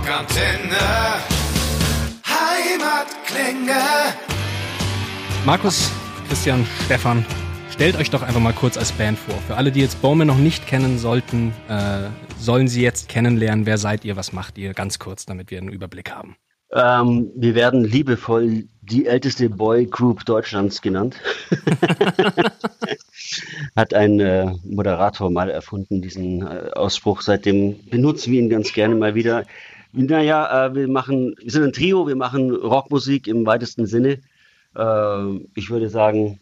Rockantenne. Heimatklänge. Markus, Christian, Stefan, stellt euch doch einfach mal kurz als Band vor. Für alle, die jetzt Bowman noch nicht kennen sollten, äh, sollen sie jetzt kennenlernen. Wer seid ihr? Was macht ihr? Ganz kurz, damit wir einen Überblick haben. Ähm, wir werden liebevoll die älteste Boy Group Deutschlands genannt. Hat ein äh, Moderator mal erfunden, diesen äh, Ausspruch. Seitdem benutzen wir ihn ganz gerne mal wieder. Naja, äh, wir machen, wir sind ein Trio, wir machen Rockmusik im weitesten Sinne. Äh, ich würde sagen,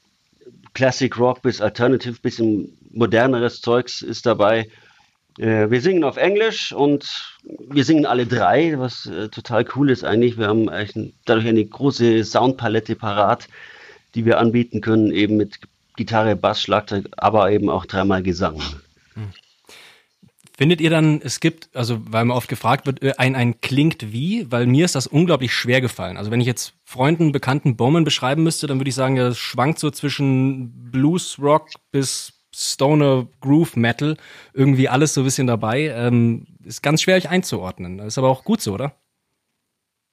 Classic Rock bis Alternative, bisschen moderneres Zeugs ist dabei. Äh, wir singen auf Englisch und wir singen alle drei, was äh, total cool ist eigentlich. Wir haben eigentlich dadurch eine große Soundpalette parat, die wir anbieten können, eben mit Gitarre, Bass, Schlagzeug, aber eben auch dreimal Gesang. Hm. Findet ihr dann, es gibt, also weil mir oft gefragt wird, äh, ein, ein klingt wie, weil mir ist das unglaublich schwer gefallen. Also wenn ich jetzt Freunden, Bekannten Bowman beschreiben müsste, dann würde ich sagen, das schwankt so zwischen Blues, Rock bis Stoner, Groove, Metal, irgendwie alles so ein bisschen dabei. Ähm, ist ganz schwer euch einzuordnen. Ist aber auch gut so, oder?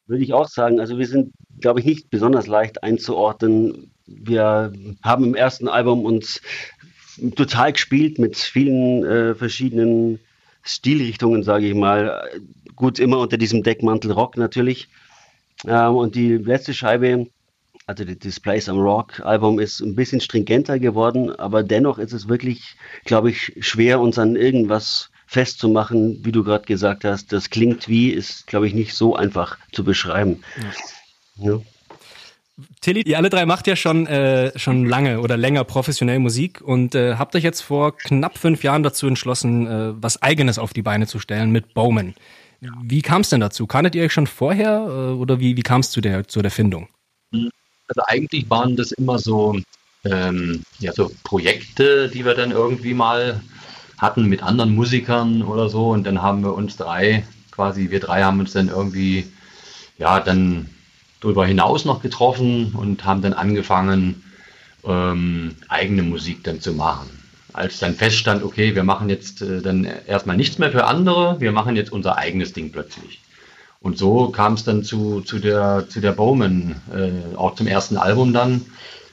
Würde ich auch sagen. Also wir sind, glaube ich, nicht besonders leicht einzuordnen. Wir haben im ersten Album uns total gespielt mit vielen äh, verschiedenen Stilrichtungen, sage ich mal. Gut, immer unter diesem Deckmantel Rock natürlich. Ähm, und die letzte Scheibe, also das Displays am Rock Album ist ein bisschen stringenter geworden, aber dennoch ist es wirklich, glaube ich, schwer, uns an irgendwas festzumachen, wie du gerade gesagt hast. Das klingt wie, ist, glaube ich, nicht so einfach zu beschreiben. Ja. Ja. Tilly, ihr alle drei macht ja schon, äh, schon lange oder länger professionell Musik und äh, habt euch jetzt vor knapp fünf Jahren dazu entschlossen, äh, was Eigenes auf die Beine zu stellen mit Bowman. Wie kam es denn dazu? Kanntet ihr euch schon vorher äh, oder wie, wie kam es zu der, zu der Findung? Also eigentlich waren das immer so, ähm, ja, so Projekte, die wir dann irgendwie mal hatten mit anderen Musikern oder so und dann haben wir uns drei, quasi wir drei haben uns dann irgendwie, ja, dann darüber hinaus noch getroffen und haben dann angefangen, ähm, eigene Musik dann zu machen. Als dann feststand, okay, wir machen jetzt äh, dann erstmal nichts mehr für andere, wir machen jetzt unser eigenes Ding plötzlich. Und so kam es dann zu, zu der, zu der Bowman, äh, auch zum ersten Album dann.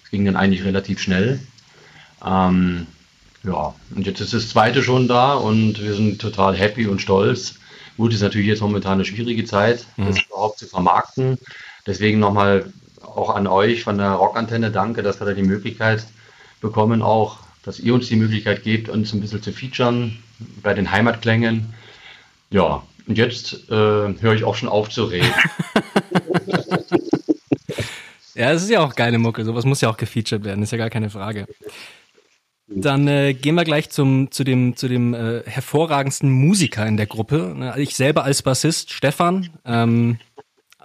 Es ging dann eigentlich relativ schnell. Ähm, ja, und jetzt ist das zweite schon da und wir sind total happy und stolz. Gut, ist natürlich jetzt momentan eine schwierige Zeit, mhm. das überhaupt zu vermarkten. Deswegen nochmal auch an euch von der Rockantenne danke, dass wir da die Möglichkeit bekommen, auch, dass ihr uns die Möglichkeit gebt, uns ein bisschen zu featuren bei den Heimatklängen. Ja, und jetzt äh, höre ich auch schon auf zu reden. ja, es ist ja auch geile Mucke. Sowas muss ja auch gefeatured werden, ist ja gar keine Frage. Dann äh, gehen wir gleich zum, zu dem, zu dem äh, hervorragendsten Musiker in der Gruppe. Ich selber als Bassist, Stefan. Ähm,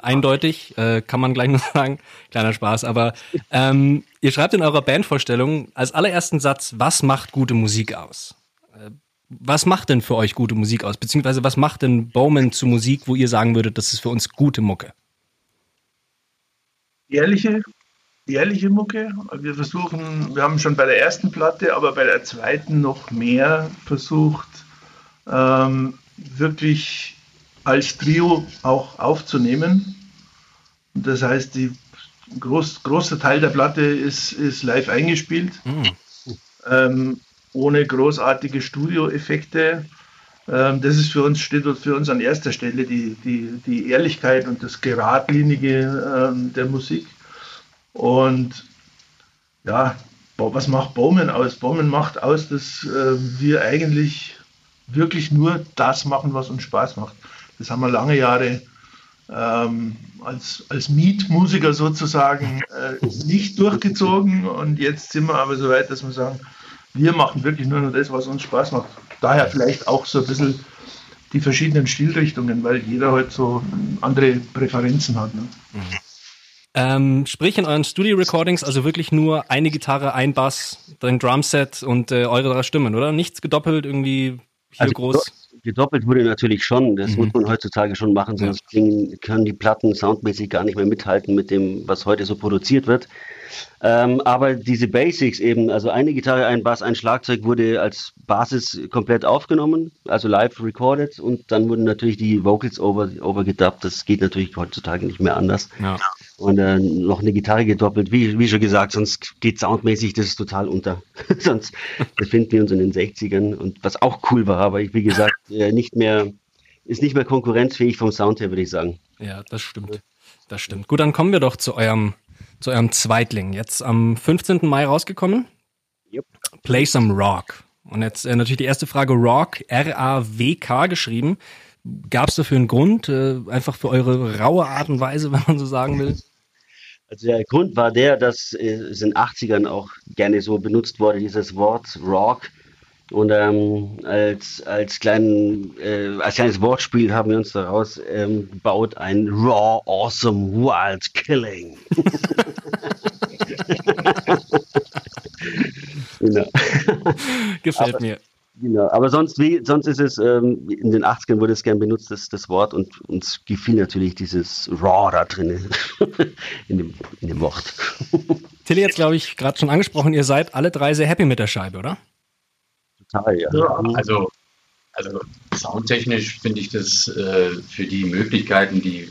eindeutig, äh, kann man gleich noch sagen. Kleiner Spaß, aber ähm, ihr schreibt in eurer Bandvorstellung als allerersten Satz, was macht gute Musik aus? Äh, was macht denn für euch gute Musik aus? Beziehungsweise was macht denn Bowman zu Musik, wo ihr sagen würdet, das ist für uns gute Mucke? Ehrliche, ehrliche Mucke. Wir versuchen, wir haben schon bei der ersten Platte, aber bei der zweiten noch mehr versucht, ähm, wirklich als Trio auch aufzunehmen. Das heißt, die groß, großer Teil der Platte ist, ist live eingespielt, mhm. ähm, ohne großartige Studioeffekte. Ähm, das ist für uns, steht für uns an erster Stelle die, die, die Ehrlichkeit und das Geradlinige ähm, der Musik. Und ja, was macht Bowman aus? Bowman macht aus, dass äh, wir eigentlich wirklich nur das machen, was uns Spaß macht. Das haben wir lange Jahre ähm, als, als Mietmusiker sozusagen äh, nicht durchgezogen und jetzt sind wir aber so weit, dass wir sagen, wir machen wirklich nur noch das, was uns Spaß macht. Daher vielleicht auch so ein bisschen die verschiedenen Stilrichtungen, weil jeder halt so andere Präferenzen hat. Ne? Mhm. Ähm, sprich in euren Studio-Recordings also wirklich nur eine Gitarre, ein Bass, ein Drumset und äh, eure drei Stimmen, oder? Nichts gedoppelt, irgendwie hier also groß Gedoppelt wurde natürlich schon. Das mhm. muss man heutzutage schon machen, sonst klingen, können die Platten soundmäßig gar nicht mehr mithalten mit dem, was heute so produziert wird. Ähm, aber diese Basics eben, also eine Gitarre, ein Bass, ein Schlagzeug wurde als Basis komplett aufgenommen, also live recorded und dann wurden natürlich die Vocals over, overgedubbt. Das geht natürlich heutzutage nicht mehr anders. Ja. Und äh, noch eine Gitarre gedoppelt, wie, wie schon gesagt, sonst geht soundmäßig das ist total unter. sonst befinden wir uns in den 60ern und was auch cool war, aber wie gesagt, äh, nicht mehr, ist nicht mehr konkurrenzfähig vom Sound her, würde ich sagen. Ja, das stimmt. Das stimmt. Gut, dann kommen wir doch zu eurem zu eurem Zweitling. Jetzt am 15. Mai rausgekommen. Yep. Play Some Rock. Und jetzt äh, natürlich die erste Frage, Rock, R-A-W-K geschrieben. Gab es dafür einen Grund? Äh, einfach für eure raue Art und Weise, wenn man so sagen will? Also der Grund war der, dass äh, es in den 80ern auch gerne so benutzt wurde, dieses Wort Rock. Und ähm, als, als, kleinen, äh, als kleines Wortspiel haben wir uns daraus ähm, gebaut ein Raw, Awesome, Wild Killing. genau. Gefällt aber, mir. Genau, aber sonst, wie, sonst ist es, ähm, in den 80ern wurde es gern benutzt, das, das Wort, und uns gefiel natürlich dieses Raw da drin, in dem, in dem Wort. Tilly hat, glaube ich, gerade schon angesprochen, ihr seid alle drei sehr happy mit der Scheibe, oder? total, ja. Also, also soundtechnisch finde ich das äh, für die Möglichkeiten, die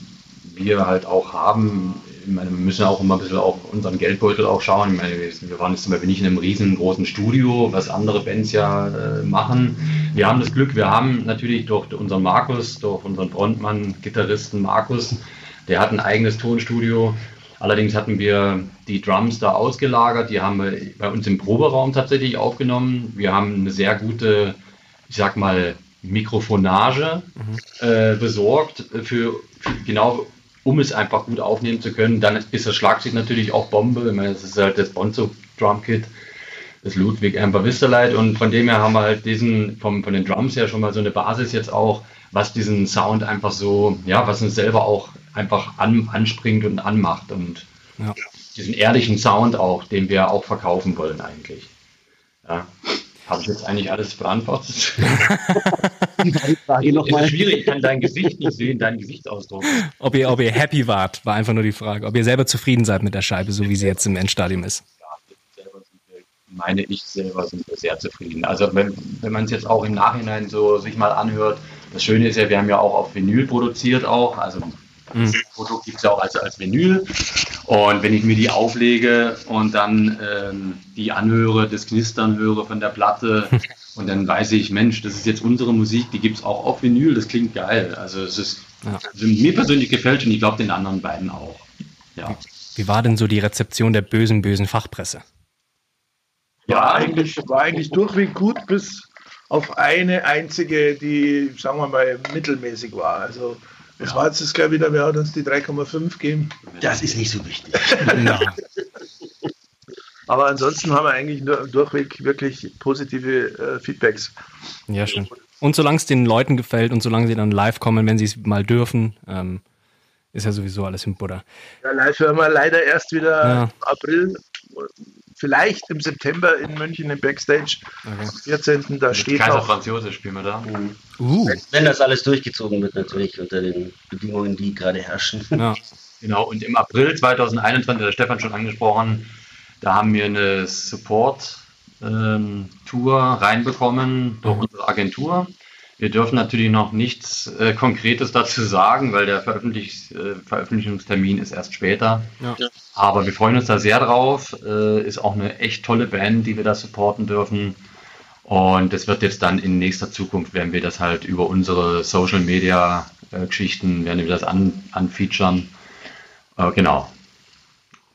wir halt auch haben, ich meine, wir müssen auch immer ein bisschen auf unseren Geldbeutel auch schauen. Ich meine, wir waren jetzt zum Beispiel nicht in einem riesengroßen Studio, was andere Bands ja äh, machen. Wir haben das Glück, wir haben natürlich durch unseren Markus, durch unseren Frontmann, Gitarristen Markus, der hat ein eigenes Tonstudio Allerdings hatten wir die Drums da ausgelagert, die haben wir bei uns im Proberaum tatsächlich aufgenommen. Wir haben eine sehr gute, ich sag mal, Mikrofonage mhm. äh, besorgt, für, für, genau um es einfach gut aufnehmen zu können. Dann ist das Schlagzeug natürlich auch Bombe. Ich meine, das ist halt das Bonzo Drum Kit, das Ludwig Amber Visterlight und von dem her haben wir halt diesen, vom, von den Drums her schon mal so eine Basis jetzt auch, was diesen Sound einfach so, ja, was uns selber auch einfach an, anspringt und anmacht und ja. diesen ehrlichen Sound auch, den wir auch verkaufen wollen eigentlich. Ja. Habe ich jetzt eigentlich alles beantwortet? Frage noch mal. Ist schwierig, ich kann dein Gesicht nicht sehen, deinen Gesichtsausdruck. Ob ihr, ob ihr happy wart, war einfach nur die Frage. Ob ihr selber zufrieden seid mit der Scheibe, so wie sie jetzt im Endstadium ist. Ja, meine ich selber sind wir sehr zufrieden. Also wenn, wenn man es jetzt auch im Nachhinein so sich mal anhört, das Schöne ist ja, wir haben ja auch auf Vinyl produziert auch, also das mhm. Produkt gibt es ja auch als, als Vinyl. Und wenn ich mir die auflege und dann ähm, die anhöre, das Knistern höre von der Platte und dann weiß ich, Mensch, das ist jetzt unsere Musik, die gibt es auch auf Vinyl, das klingt geil. Also es ist, ja. also mir persönlich gefällt und ich glaube den anderen beiden auch. Ja. Wie war denn so die Rezeption der bösen, bösen Fachpresse? Ja, eigentlich, war eigentlich durchweg gut, bis auf eine einzige, die, sagen wir mal, mittelmäßig war. Also das ja. war jetzt das, glaube ich, wieder, wer hat uns die 3,5 gegeben? Das ist nicht so wichtig. Aber ansonsten haben wir eigentlich nur durchweg wirklich positive äh, Feedbacks. Ja, schön. Und solange es den Leuten gefällt und solange sie dann live kommen, wenn sie es mal dürfen, ähm, ist ja sowieso alles im Butter. Ja, live hören wir leider erst wieder ja. April vielleicht im September in München im Backstage. Okay. Am 14. Da Mit steht Kaiser auch. Franz Josef spielen wir da. Mhm. Uh. Wenn das alles durchgezogen wird, natürlich unter den Bedingungen, die gerade herrschen. Ja. Genau, und im April 2021, der Stefan schon angesprochen, da haben wir eine Support-Tour ähm, reinbekommen durch mhm. unsere Agentur. Wir dürfen natürlich noch nichts äh, Konkretes dazu sagen, weil der Veröffentlich äh, Veröffentlichungstermin ist erst später. Ja. Aber wir freuen uns da sehr drauf. Äh, ist auch eine echt tolle Band, die wir da supporten dürfen. Und das wird jetzt dann in nächster Zukunft, werden wir das halt über unsere Social Media äh, Geschichten, werden wir das an, anfeaturen. Äh, genau.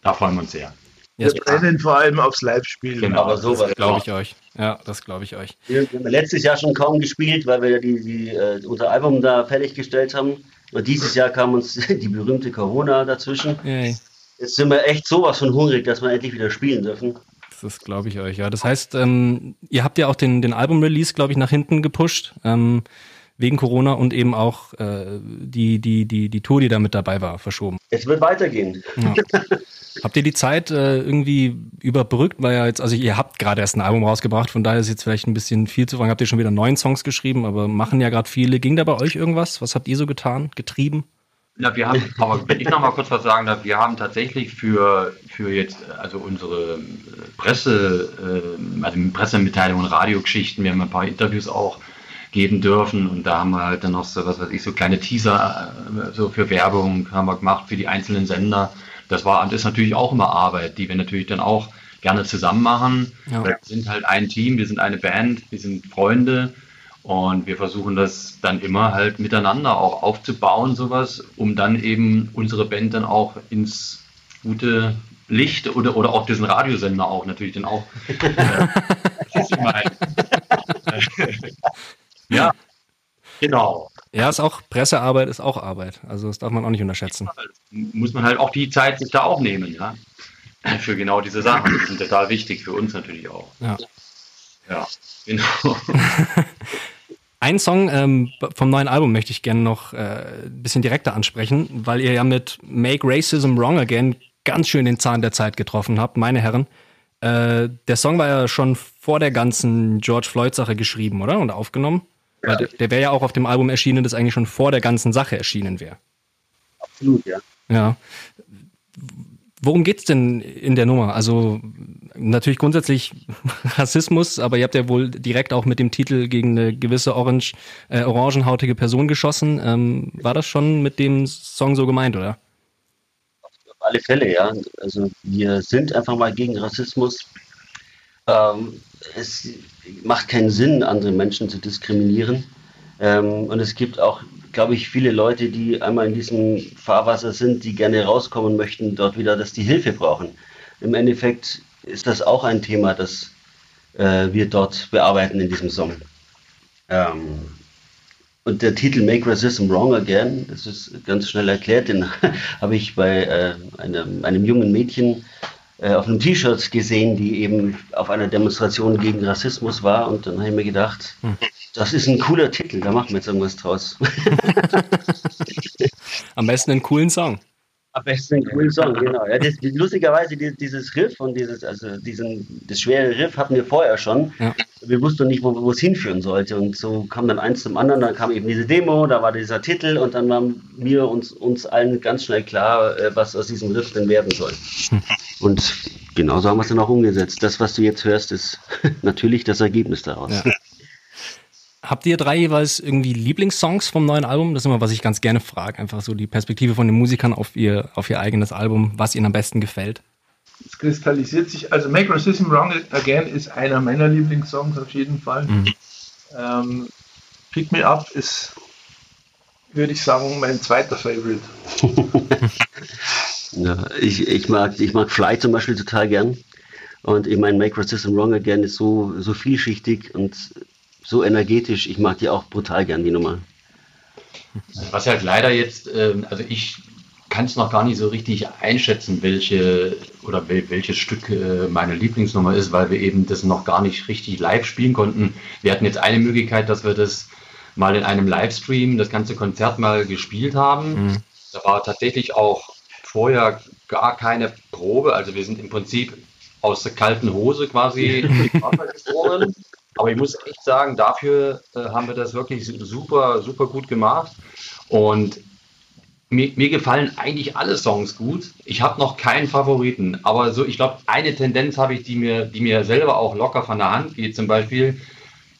Da freuen wir uns sehr. Wir brennen vor allem aufs Live-Spiel. Genau, aber sowas. Das glaube ich euch. Ja, das glaube ich euch. Wir haben letztes Jahr schon kaum gespielt, weil wir die, die, äh, unser Album da fertiggestellt haben. Und dieses Jahr kam uns die berühmte Corona dazwischen. Yay. Jetzt sind wir echt sowas von hungrig, dass wir endlich wieder spielen dürfen. Das glaube ich euch, ja. Das heißt, ähm, ihr habt ja auch den, den Album-Release, glaube ich, nach hinten gepusht. Ähm, wegen Corona und eben auch äh, die, die, die, die Tour, die da mit dabei war, verschoben. Es wird weitergehen. Ja. habt ihr die Zeit äh, irgendwie überbrückt? Weil ja jetzt, also ihr habt gerade erst ein Album rausgebracht, von daher ist jetzt vielleicht ein bisschen viel zu fragen. Habt ihr schon wieder neun Songs geschrieben, aber machen ja gerade viele. Ging da bei euch irgendwas? Was habt ihr so getan, getrieben? Ja, wir haben, aber wenn ich noch mal kurz was sagen darf, wir haben tatsächlich für, für jetzt, also unsere Presse, äh, also Pressemitteilungen, Radiogeschichten, wir haben ein paar Interviews auch geben dürfen und da haben wir halt dann noch so, was weiß ich, so kleine Teaser äh, so für Werbung haben wir gemacht für die einzelnen Sender. Das war, ist natürlich auch immer Arbeit, die wir natürlich dann auch gerne zusammen machen. Ja. Wir sind halt ein Team, wir sind eine Band, wir sind Freunde und wir versuchen das dann immer halt miteinander auch aufzubauen, sowas, um dann eben unsere Band dann auch ins gute Licht oder, oder auch diesen Radiosender auch natürlich dann auch. Äh, ja, genau. Ja, ist auch Pressearbeit ist auch Arbeit. Also das darf man auch nicht unterschätzen. Muss man halt auch die Zeit sich da auch nehmen, ja. Für genau diese Sachen. Die sind total wichtig für uns natürlich auch. Ja. Ja, genau. Ein Song ähm, vom neuen Album möchte ich gerne noch äh, ein bisschen direkter ansprechen, weil ihr ja mit Make Racism Wrong Again ganz schön den Zahn der Zeit getroffen habt, meine Herren. Äh, der Song war ja schon vor der ganzen George Floyd-Sache geschrieben, oder? Und aufgenommen? Weil der, der wäre ja auch auf dem Album erschienen, das eigentlich schon vor der ganzen Sache erschienen wäre. Absolut, ja. Ja. Worum geht's denn in der Nummer? Also natürlich grundsätzlich Rassismus, aber ihr habt ja wohl direkt auch mit dem Titel gegen eine gewisse orange, äh, orangenhautige Person geschossen. Ähm, war das schon mit dem Song so gemeint, oder? Auf alle Fälle, ja. Also wir sind einfach mal gegen Rassismus. Ähm, es macht keinen Sinn, andere Menschen zu diskriminieren. Ähm, und es gibt auch glaube ich, viele Leute, die einmal in diesem Fahrwasser sind, die gerne rauskommen möchten, dort wieder, dass die Hilfe brauchen. Im Endeffekt ist das auch ein Thema, das äh, wir dort bearbeiten in diesem Song. Ähm, und der Titel Make Racism Wrong Again, das ist ganz schnell erklärt, den habe ich bei äh, einem, einem jungen Mädchen auf einem T-Shirt gesehen, die eben auf einer Demonstration gegen Rassismus war. Und dann habe ich mir gedacht, hm. das ist ein cooler Titel, da machen wir jetzt irgendwas draus. Am besten einen coolen Song. Am besten einen coolen Song, genau. Ja, das, lustigerweise dieses Riff und dieses, also diesen, das schwere Riff hatten wir vorher schon. Ja. Wir wussten nicht, wo, wo es hinführen sollte. Und so kam dann eins zum anderen, dann kam eben diese Demo, da war dieser Titel und dann war mir uns, uns allen ganz schnell klar, äh, was aus diesem Riff denn werden soll. Und genauso haben wir es dann auch umgesetzt. Das, was du jetzt hörst, ist natürlich das Ergebnis daraus. Ja. Habt ihr drei jeweils irgendwie Lieblingssongs vom neuen Album? Das ist immer, was ich ganz gerne frage. Einfach so die Perspektive von den Musikern auf ihr, auf ihr eigenes Album, was ihnen am besten gefällt. Es kristallisiert sich, also Make Racism Wrong Again ist einer meiner Lieblingssongs auf jeden Fall. Mhm. Ähm, Pick Me Up ist, würde ich sagen, mein zweiter Favorite. ja, ich, ich, mag, ich mag Fly zum Beispiel total gern. Und ich meine, Make Racism Wrong Again ist so, so vielschichtig und so energetisch. Ich mag die auch brutal gern, die Nummer. Was halt leider jetzt, äh, also ich kann es noch gar nicht so richtig einschätzen, welche oder welches Stück äh, meine Lieblingsnummer ist, weil wir eben das noch gar nicht richtig live spielen konnten. Wir hatten jetzt eine Möglichkeit, dass wir das mal in einem Livestream, das ganze Konzert mal gespielt haben. Mhm. Da war tatsächlich auch vorher gar keine Probe, also wir sind im Prinzip aus der kalten Hose quasi gesprungen. Aber ich muss echt sagen, dafür äh, haben wir das wirklich super, super gut gemacht. Und mir, mir gefallen eigentlich alle Songs gut. Ich habe noch keinen Favoriten, aber so, ich glaube, eine Tendenz habe ich, die mir, die mir selber auch locker von der Hand geht, zum Beispiel,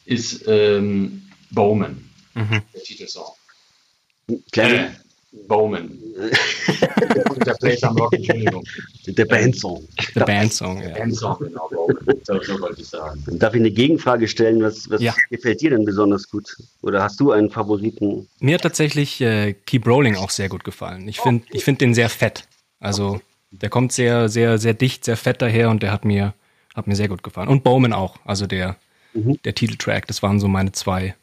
ist ähm, Bowman, mhm. der Titelsong. Kleine, äh, Bowman. der Place am Rock, Entschuldigung. Der Bandsong. Der Bandsong, ja. Bandsong, genau, Bowman. So, so wollte ich sagen. Darf ich eine Gegenfrage stellen? Was, was ja. gefällt dir denn besonders gut? Oder hast du einen Favoriten? Mir hat tatsächlich äh, Keep Rolling auch sehr gut gefallen. Ich finde ich find den sehr fett. Also, der kommt sehr, sehr, sehr dicht, sehr fett daher und der hat mir, hat mir sehr gut gefallen. Und Bowman auch. Also der, mhm. der Titeltrack, das waren so meine zwei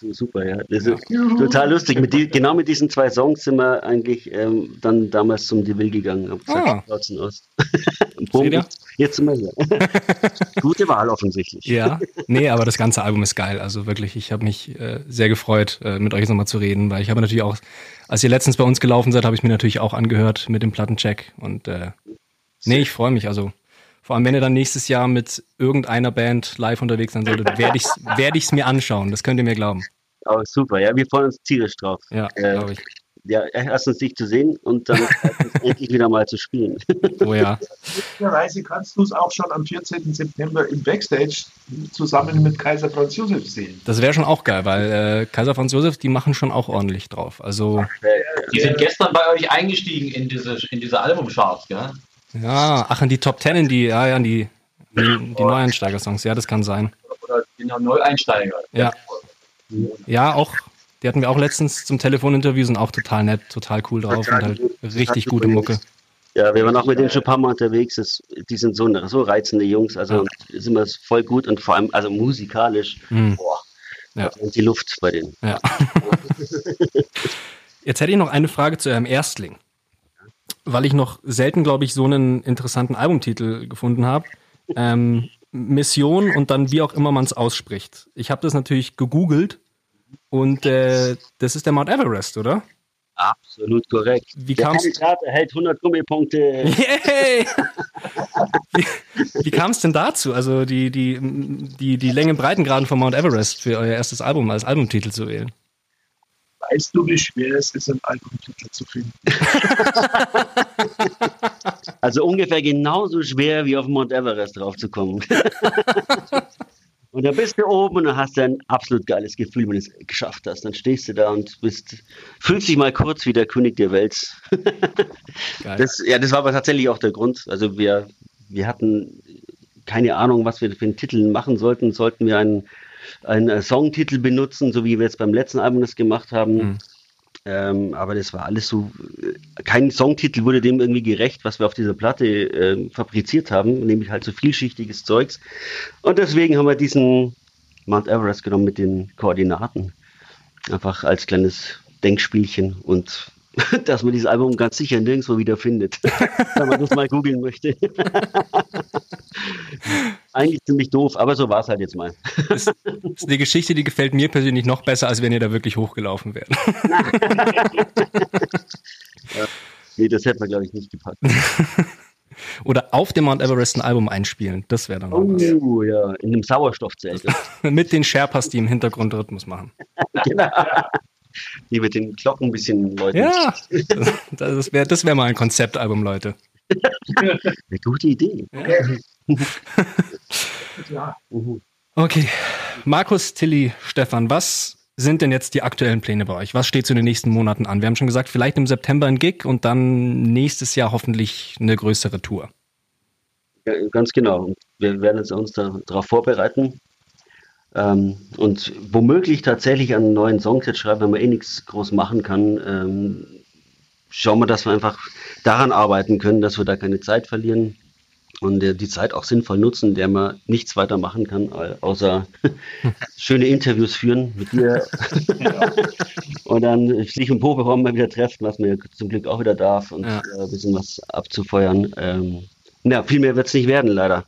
Super, ja. Das ist ja. total lustig. Mit die, genau mit diesen zwei Songs sind wir eigentlich ähm, dann damals zum Deville gegangen. Hab gesagt, ah. aus. Jetzt sind wir hier. Gute Wahl offensichtlich. Ja, nee, aber das ganze Album ist geil. Also wirklich, ich habe mich äh, sehr gefreut, äh, mit euch nochmal zu reden, weil ich habe natürlich auch, als ihr letztens bei uns gelaufen seid, habe ich mir natürlich auch angehört mit dem Plattencheck. Und äh, nee, ich freue mich. Also vor allem, wenn ihr dann nächstes Jahr mit irgendeiner Band live unterwegs sein solltet, werde ich es werd ich's mir anschauen. Das könnt ihr mir glauben. Oh, super. Ja, wir freuen uns tierisch drauf. Ja, äh, glaube ich. Ja, erstens dich zu sehen und dann endlich wieder mal zu spielen. Oh ja. Möglicherweise kannst du es auch schon am 14. September im Backstage zusammen mit Kaiser Franz Josef sehen. Das wäre schon auch geil, weil äh, Kaiser Franz Josef, die machen schon auch ordentlich drauf. Also. Die sind gestern bei euch eingestiegen in diese, in diese Albumcharts, gell? Ja, ach, in die Top Ten, in die, ja, ja, in die, die, die Neueinsteiger-Songs. Ja, das kann sein. Oder genau Neueinsteiger. Ja. Ja, auch, die hatten wir auch letztens zum Telefoninterview, sind auch total nett, total cool drauf und halt richtig gute Mucke. Ja, wir waren auch mit denen schon ein paar Mal unterwegs. Das, die sind so, so reizende Jungs. Also ja. sind wir voll gut und vor allem also musikalisch. Mhm. Boah, ja. Und die Luft bei denen. Ja. Jetzt hätte ich noch eine Frage zu eurem Erstling weil ich noch selten, glaube ich, so einen interessanten Albumtitel gefunden habe. Ähm, Mission und dann wie auch immer man es ausspricht. Ich habe das natürlich gegoogelt und äh, das ist der Mount Everest, oder? Absolut korrekt. Wie der Kandidat erhält 100 Gummipunkte. Yay! wie wie kam es denn dazu, also die, die, die, die Länge Breitengraden von Mount Everest für euer erstes Album als Albumtitel zu wählen? Weißt du, wie schwer es ist, einen Albumtitel zu finden? also ungefähr genauso schwer wie auf Mount Everest draufzukommen. und dann bist du oben und dann hast du ein absolut geiles Gefühl, wenn du es geschafft hast. Dann stehst du da und bist, fühlst dich mal kurz wie der König der Welt. das, ja, das war aber tatsächlich auch der Grund. Also wir, wir hatten keine Ahnung, was wir für einen Titel machen sollten. Sollten wir einen einen äh, Songtitel benutzen, so wie wir jetzt beim letzten Album das gemacht haben. Mhm. Ähm, aber das war alles so, äh, kein Songtitel wurde dem irgendwie gerecht, was wir auf dieser Platte äh, fabriziert haben, nämlich halt so vielschichtiges Zeugs. Und deswegen haben wir diesen Mount Everest genommen mit den Koordinaten. Einfach als kleines Denkspielchen und dass man dieses Album ganz sicher nirgendwo wieder findet, wenn man das mal googeln möchte. Eigentlich ziemlich doof, aber so war es halt jetzt mal. Das ist eine Geschichte, die gefällt mir persönlich noch besser, als wenn ihr da wirklich hochgelaufen wärt. ja, nee, das hätte man, glaube ich, nicht gepackt. Oder auf dem Mount Everest ein Album einspielen. Das wäre dann Oh was. ja, in einem Sauerstoffzelt. Mit den Sherpas, die im Hintergrund Rhythmus machen. genau die mit den Glocken ein bisschen läuten. Ja, das wäre das wär mal ein Konzeptalbum, Leute. Eine gute Idee. Ja. Okay. Markus, Tilly, Stefan, was sind denn jetzt die aktuellen Pläne bei euch? Was steht zu den nächsten Monaten an? Wir haben schon gesagt, vielleicht im September ein Gig und dann nächstes Jahr hoffentlich eine größere Tour. Ja, ganz genau. Wir werden uns darauf vorbereiten. Ähm, und womöglich tatsächlich einen neuen Songtext schreiben, wenn man eh nichts groß machen kann. Ähm, schauen wir, dass wir einfach daran arbeiten können, dass wir da keine Zeit verlieren und äh, die Zeit auch sinnvoll nutzen, der man nichts weiter machen kann, außer schöne Interviews führen mit dir und dann sich im Proberaum mal wieder treffen, was man ja zum Glück auch wieder darf und ja. äh, ein bisschen was abzufeuern. Ähm, ja, viel mehr wird es nicht werden, leider.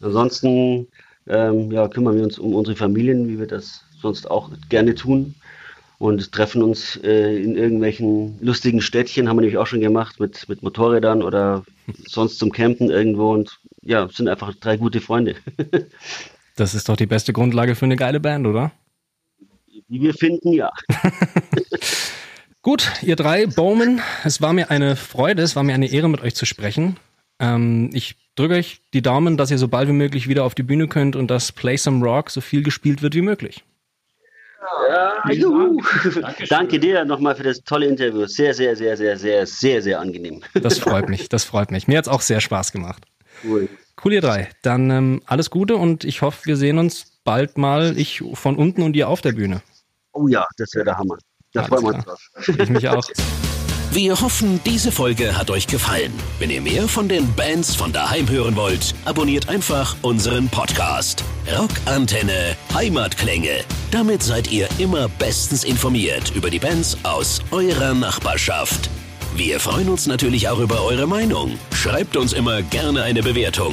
Ansonsten ähm, ja, kümmern wir uns um unsere Familien, wie wir das sonst auch gerne tun. Und treffen uns äh, in irgendwelchen lustigen Städtchen, haben wir nämlich auch schon gemacht, mit, mit Motorrädern oder sonst zum Campen irgendwo. Und ja, sind einfach drei gute Freunde. das ist doch die beste Grundlage für eine geile Band, oder? Wie wir finden, ja. Gut, ihr drei Bowman, es war mir eine Freude, es war mir eine Ehre, mit euch zu sprechen. Ähm, ich drücke euch die Daumen, dass ihr so bald wie möglich wieder auf die Bühne könnt und dass Play Some Rock so viel gespielt wird wie möglich. Ja, juhu. Danke dir nochmal für das tolle Interview. Sehr, sehr, sehr, sehr, sehr, sehr, sehr angenehm. Das freut mich, das freut mich. Mir hat es auch sehr Spaß gemacht. Cool. Cool, ihr drei. Dann ähm, alles Gute und ich hoffe, wir sehen uns bald mal, ich von unten und ihr auf der Bühne. Oh ja, das wäre der Hammer. Da freuen wir uns drauf. Ich mich auch. Wir hoffen, diese Folge hat euch gefallen. Wenn ihr mehr von den Bands von daheim hören wollt, abonniert einfach unseren Podcast. Rockantenne Heimatklänge. Damit seid ihr immer bestens informiert über die Bands aus eurer Nachbarschaft. Wir freuen uns natürlich auch über eure Meinung. Schreibt uns immer gerne eine Bewertung.